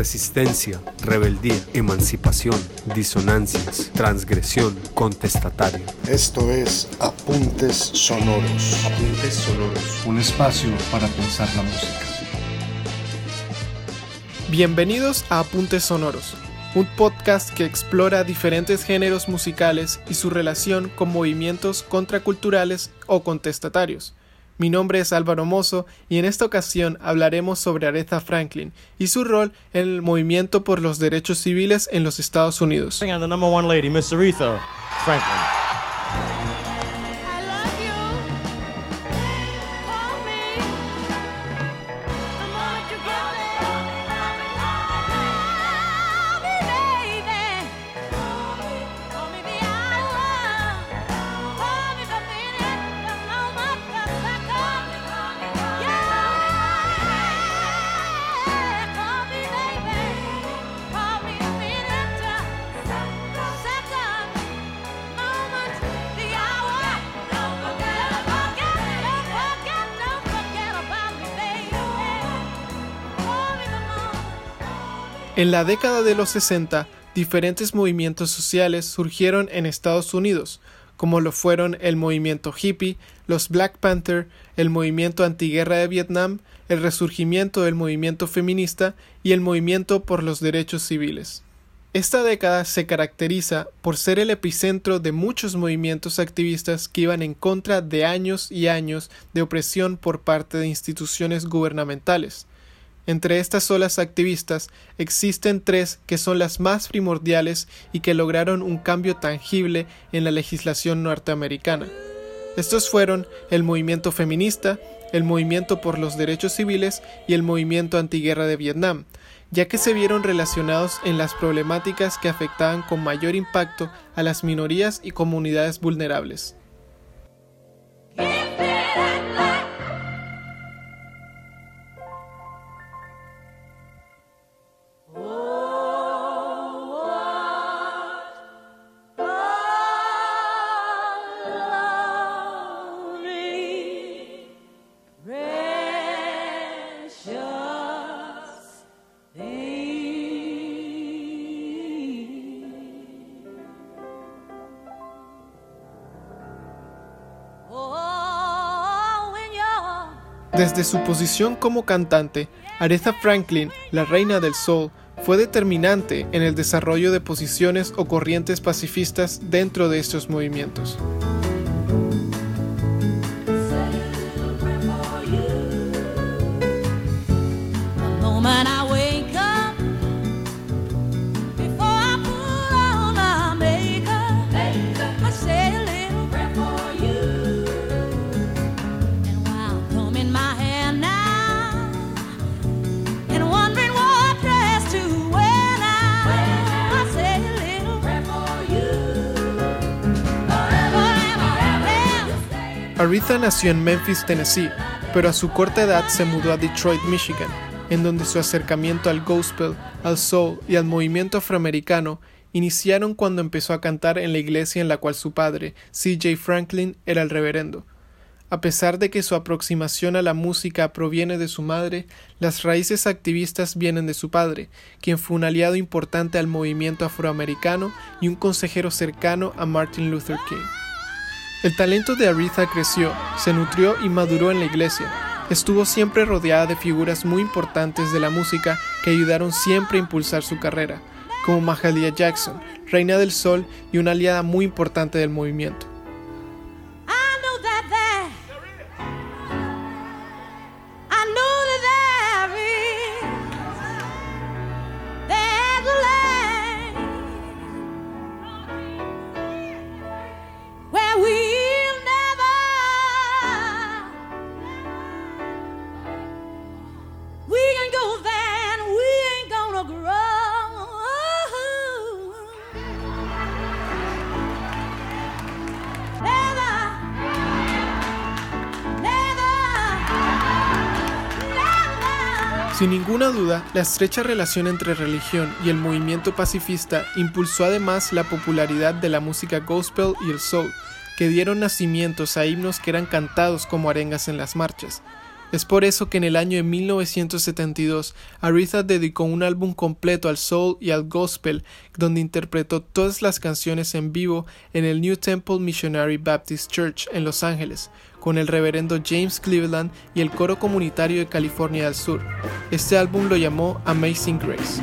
resistencia, rebeldía, emancipación, disonancias, transgresión, contestatario. Esto es Apuntes Sonoros. Apuntes Sonoros. Un espacio para pensar la música. Bienvenidos a Apuntes Sonoros, un podcast que explora diferentes géneros musicales y su relación con movimientos contraculturales o contestatarios. Mi nombre es Álvaro Mozo y en esta ocasión hablaremos sobre Aretha Franklin y su rol en el movimiento por los derechos civiles en los Estados Unidos. En la década de los 60, diferentes movimientos sociales surgieron en Estados Unidos, como lo fueron el movimiento hippie, los Black Panther, el movimiento antiguerra de Vietnam, el resurgimiento del movimiento feminista y el movimiento por los derechos civiles. Esta década se caracteriza por ser el epicentro de muchos movimientos activistas que iban en contra de años y años de opresión por parte de instituciones gubernamentales, entre estas olas activistas existen tres que son las más primordiales y que lograron un cambio tangible en la legislación norteamericana. Estos fueron el movimiento feminista, el movimiento por los derechos civiles y el movimiento antiguerra de Vietnam, ya que se vieron relacionados en las problemáticas que afectaban con mayor impacto a las minorías y comunidades vulnerables. Desde su posición como cantante, Aretha Franklin, la reina del soul, fue determinante en el desarrollo de posiciones o corrientes pacifistas dentro de estos movimientos. Aretha nació en Memphis, Tennessee, pero a su corta edad se mudó a Detroit, Michigan, en donde su acercamiento al gospel, al soul y al movimiento afroamericano iniciaron cuando empezó a cantar en la iglesia en la cual su padre, C.J. Franklin, era el reverendo. A pesar de que su aproximación a la música proviene de su madre, las raíces activistas vienen de su padre, quien fue un aliado importante al movimiento afroamericano y un consejero cercano a Martin Luther King. El talento de Aretha creció, se nutrió y maduró en la iglesia. Estuvo siempre rodeada de figuras muy importantes de la música que ayudaron siempre a impulsar su carrera, como Mahalia Jackson, reina del sol y una aliada muy importante del movimiento. Sin ninguna duda, la estrecha relación entre religión y el movimiento pacifista impulsó además la popularidad de la música gospel y el soul, que dieron nacimientos a himnos que eran cantados como arengas en las marchas. Es por eso que en el año de 1972 Aretha dedicó un álbum completo al soul y al gospel, donde interpretó todas las canciones en vivo en el New Temple Missionary Baptist Church en Los Ángeles, con el reverendo James Cleveland y el coro comunitario de California del Sur. Este álbum lo llamó Amazing Grace.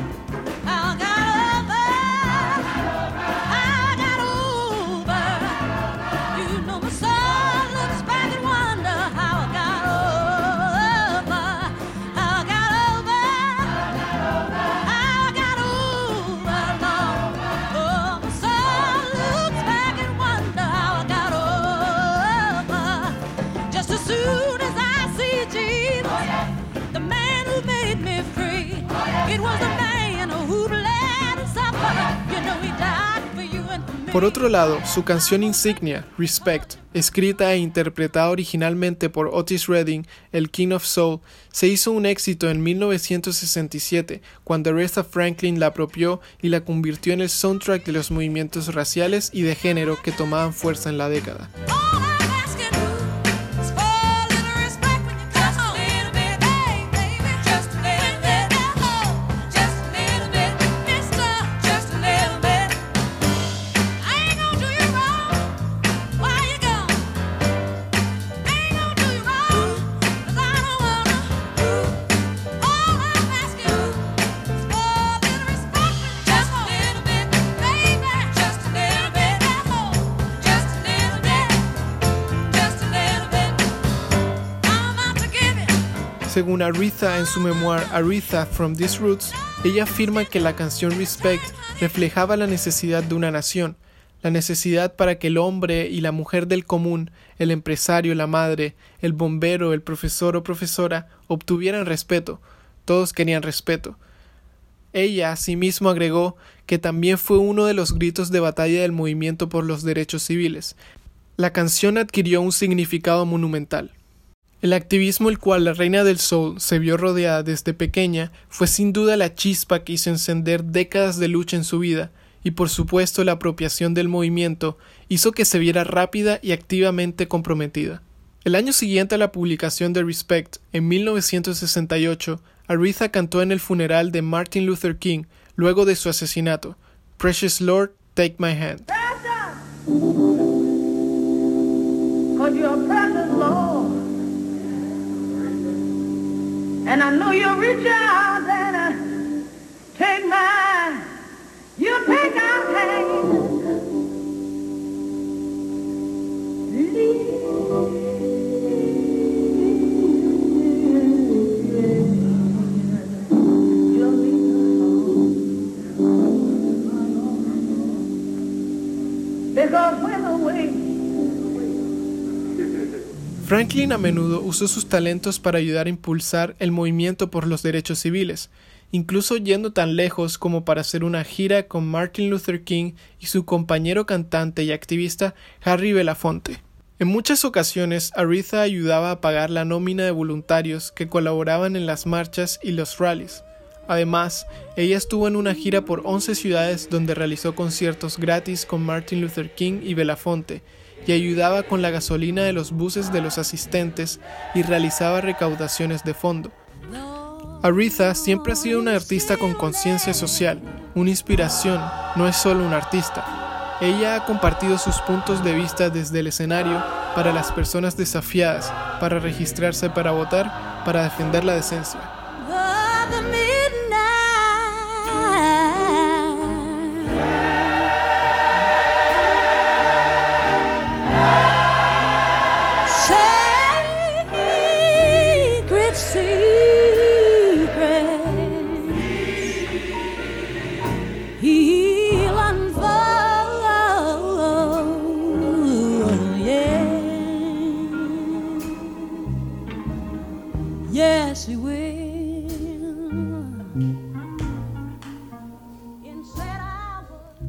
Por otro lado, su canción insignia, Respect, escrita e interpretada originalmente por Otis Redding, el King of Soul, se hizo un éxito en 1967, cuando Aretha Franklin la apropió y la convirtió en el soundtrack de los movimientos raciales y de género que tomaban fuerza en la década. Según en su memoir Aretha From These Roots, ella afirma que la canción Respect reflejaba la necesidad de una nación, la necesidad para que el hombre y la mujer del común, el empresario, la madre, el bombero, el profesor o profesora obtuvieran respeto. Todos querían respeto. Ella asimismo agregó que también fue uno de los gritos de batalla del movimiento por los derechos civiles. La canción adquirió un significado monumental. El activismo el cual la reina del sol se vio rodeada desde pequeña fue sin duda la chispa que hizo encender décadas de lucha en su vida, y por supuesto la apropiación del movimiento hizo que se viera rápida y activamente comprometida. El año siguiente a la publicación de Respect, en 1968, Aretha cantó en el funeral de Martin Luther King luego de su asesinato, Precious Lord, Take My Hand. And I know you'll reach out and take my, you'll take our hand. Because when the way Franklin a menudo usó sus talentos para ayudar a impulsar el movimiento por los derechos civiles, incluso yendo tan lejos como para hacer una gira con Martin Luther King y su compañero cantante y activista Harry Belafonte. En muchas ocasiones, Aretha ayudaba a pagar la nómina de voluntarios que colaboraban en las marchas y los rallies. Además, ella estuvo en una gira por 11 ciudades donde realizó conciertos gratis con Martin Luther King y Belafonte, y ayudaba con la gasolina de los buses de los asistentes y realizaba recaudaciones de fondo. Aretha siempre ha sido una artista con conciencia social, una inspiración, no es solo una artista. Ella ha compartido sus puntos de vista desde el escenario para las personas desafiadas, para registrarse para votar, para defender la decencia.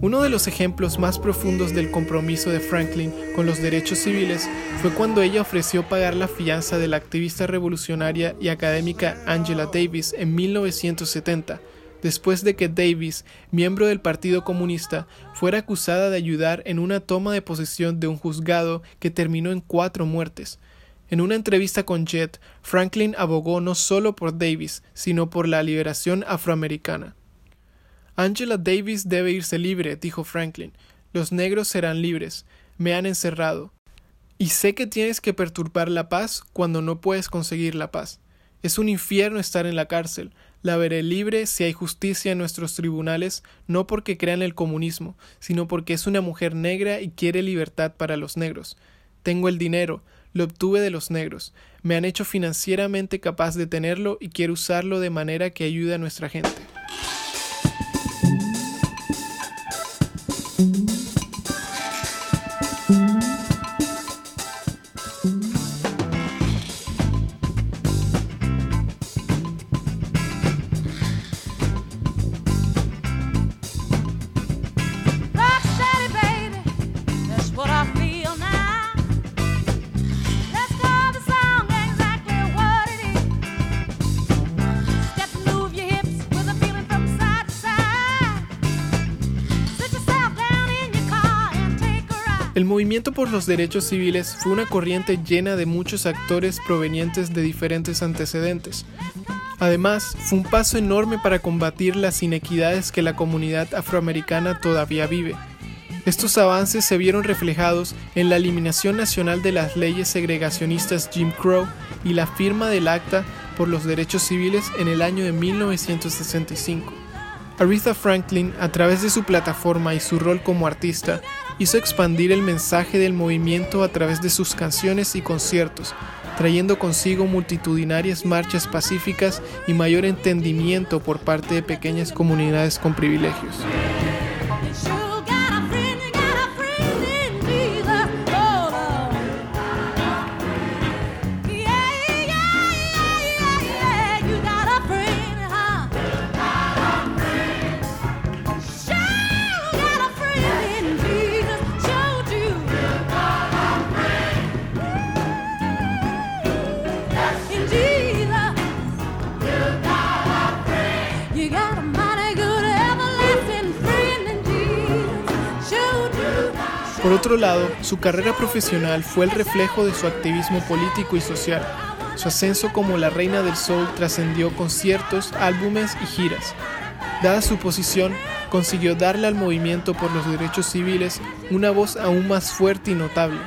Uno de los ejemplos más profundos del compromiso de Franklin con los derechos civiles fue cuando ella ofreció pagar la fianza de la activista revolucionaria y académica Angela Davis en 1970, después de que Davis, miembro del Partido Comunista, fuera acusada de ayudar en una toma de posesión de un juzgado que terminó en cuatro muertes. En una entrevista con Jet, Franklin abogó no solo por Davis, sino por la liberación afroamericana. Angela Davis debe irse libre, dijo Franklin. Los negros serán libres. Me han encerrado. Y sé que tienes que perturbar la paz cuando no puedes conseguir la paz. Es un infierno estar en la cárcel. La veré libre si hay justicia en nuestros tribunales, no porque crean el comunismo, sino porque es una mujer negra y quiere libertad para los negros. Tengo el dinero, lo obtuve de los negros. Me han hecho financieramente capaz de tenerlo y quiero usarlo de manera que ayude a nuestra gente. Movimiento por los derechos civiles fue una corriente llena de muchos actores provenientes de diferentes antecedentes. Además, fue un paso enorme para combatir las inequidades que la comunidad afroamericana todavía vive. Estos avances se vieron reflejados en la eliminación nacional de las leyes segregacionistas Jim Crow y la firma del Acta por los Derechos Civiles en el año de 1965. Aretha Franklin, a través de su plataforma y su rol como artista, hizo expandir el mensaje del movimiento a través de sus canciones y conciertos, trayendo consigo multitudinarias marchas pacíficas y mayor entendimiento por parte de pequeñas comunidades con privilegios. Por otro lado, su carrera profesional fue el reflejo de su activismo político y social. Su ascenso como la reina del soul trascendió conciertos, álbumes y giras. Dada su posición, consiguió darle al movimiento por los derechos civiles una voz aún más fuerte y notable,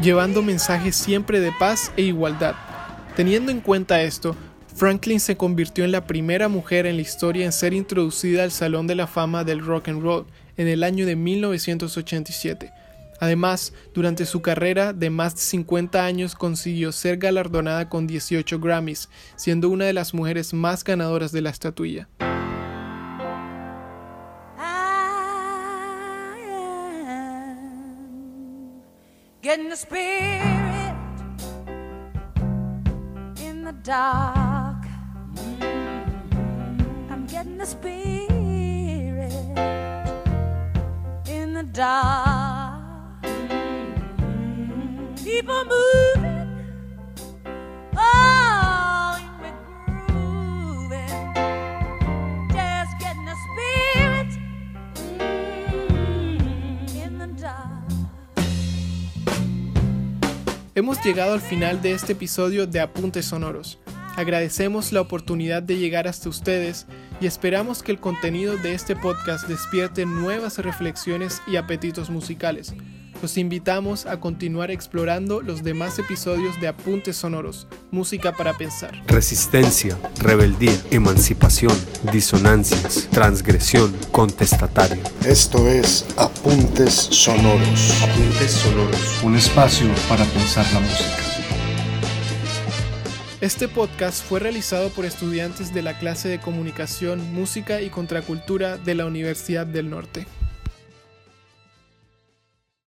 llevando mensajes siempre de paz e igualdad. Teniendo en cuenta esto, Franklin se convirtió en la primera mujer en la historia en ser introducida al Salón de la Fama del Rock and Roll en el año de 1987. Además, durante su carrera de más de 50 años consiguió ser galardonada con 18 Grammys, siendo una de las mujeres más ganadoras de la estatuilla. Hemos llegado al final de este episodio de Apuntes Sonoros. Agradecemos la oportunidad de llegar hasta ustedes y esperamos que el contenido de este podcast despierte nuevas reflexiones y apetitos musicales. Los invitamos a continuar explorando los demás episodios de Apuntes Sonoros, Música para Pensar. Resistencia, rebeldía, emancipación, disonancias, transgresión, contestatario. Esto es Apuntes Sonoros. Apuntes Sonoros. Un espacio para pensar la música. Este podcast fue realizado por estudiantes de la clase de Comunicación, Música y Contracultura de la Universidad del Norte.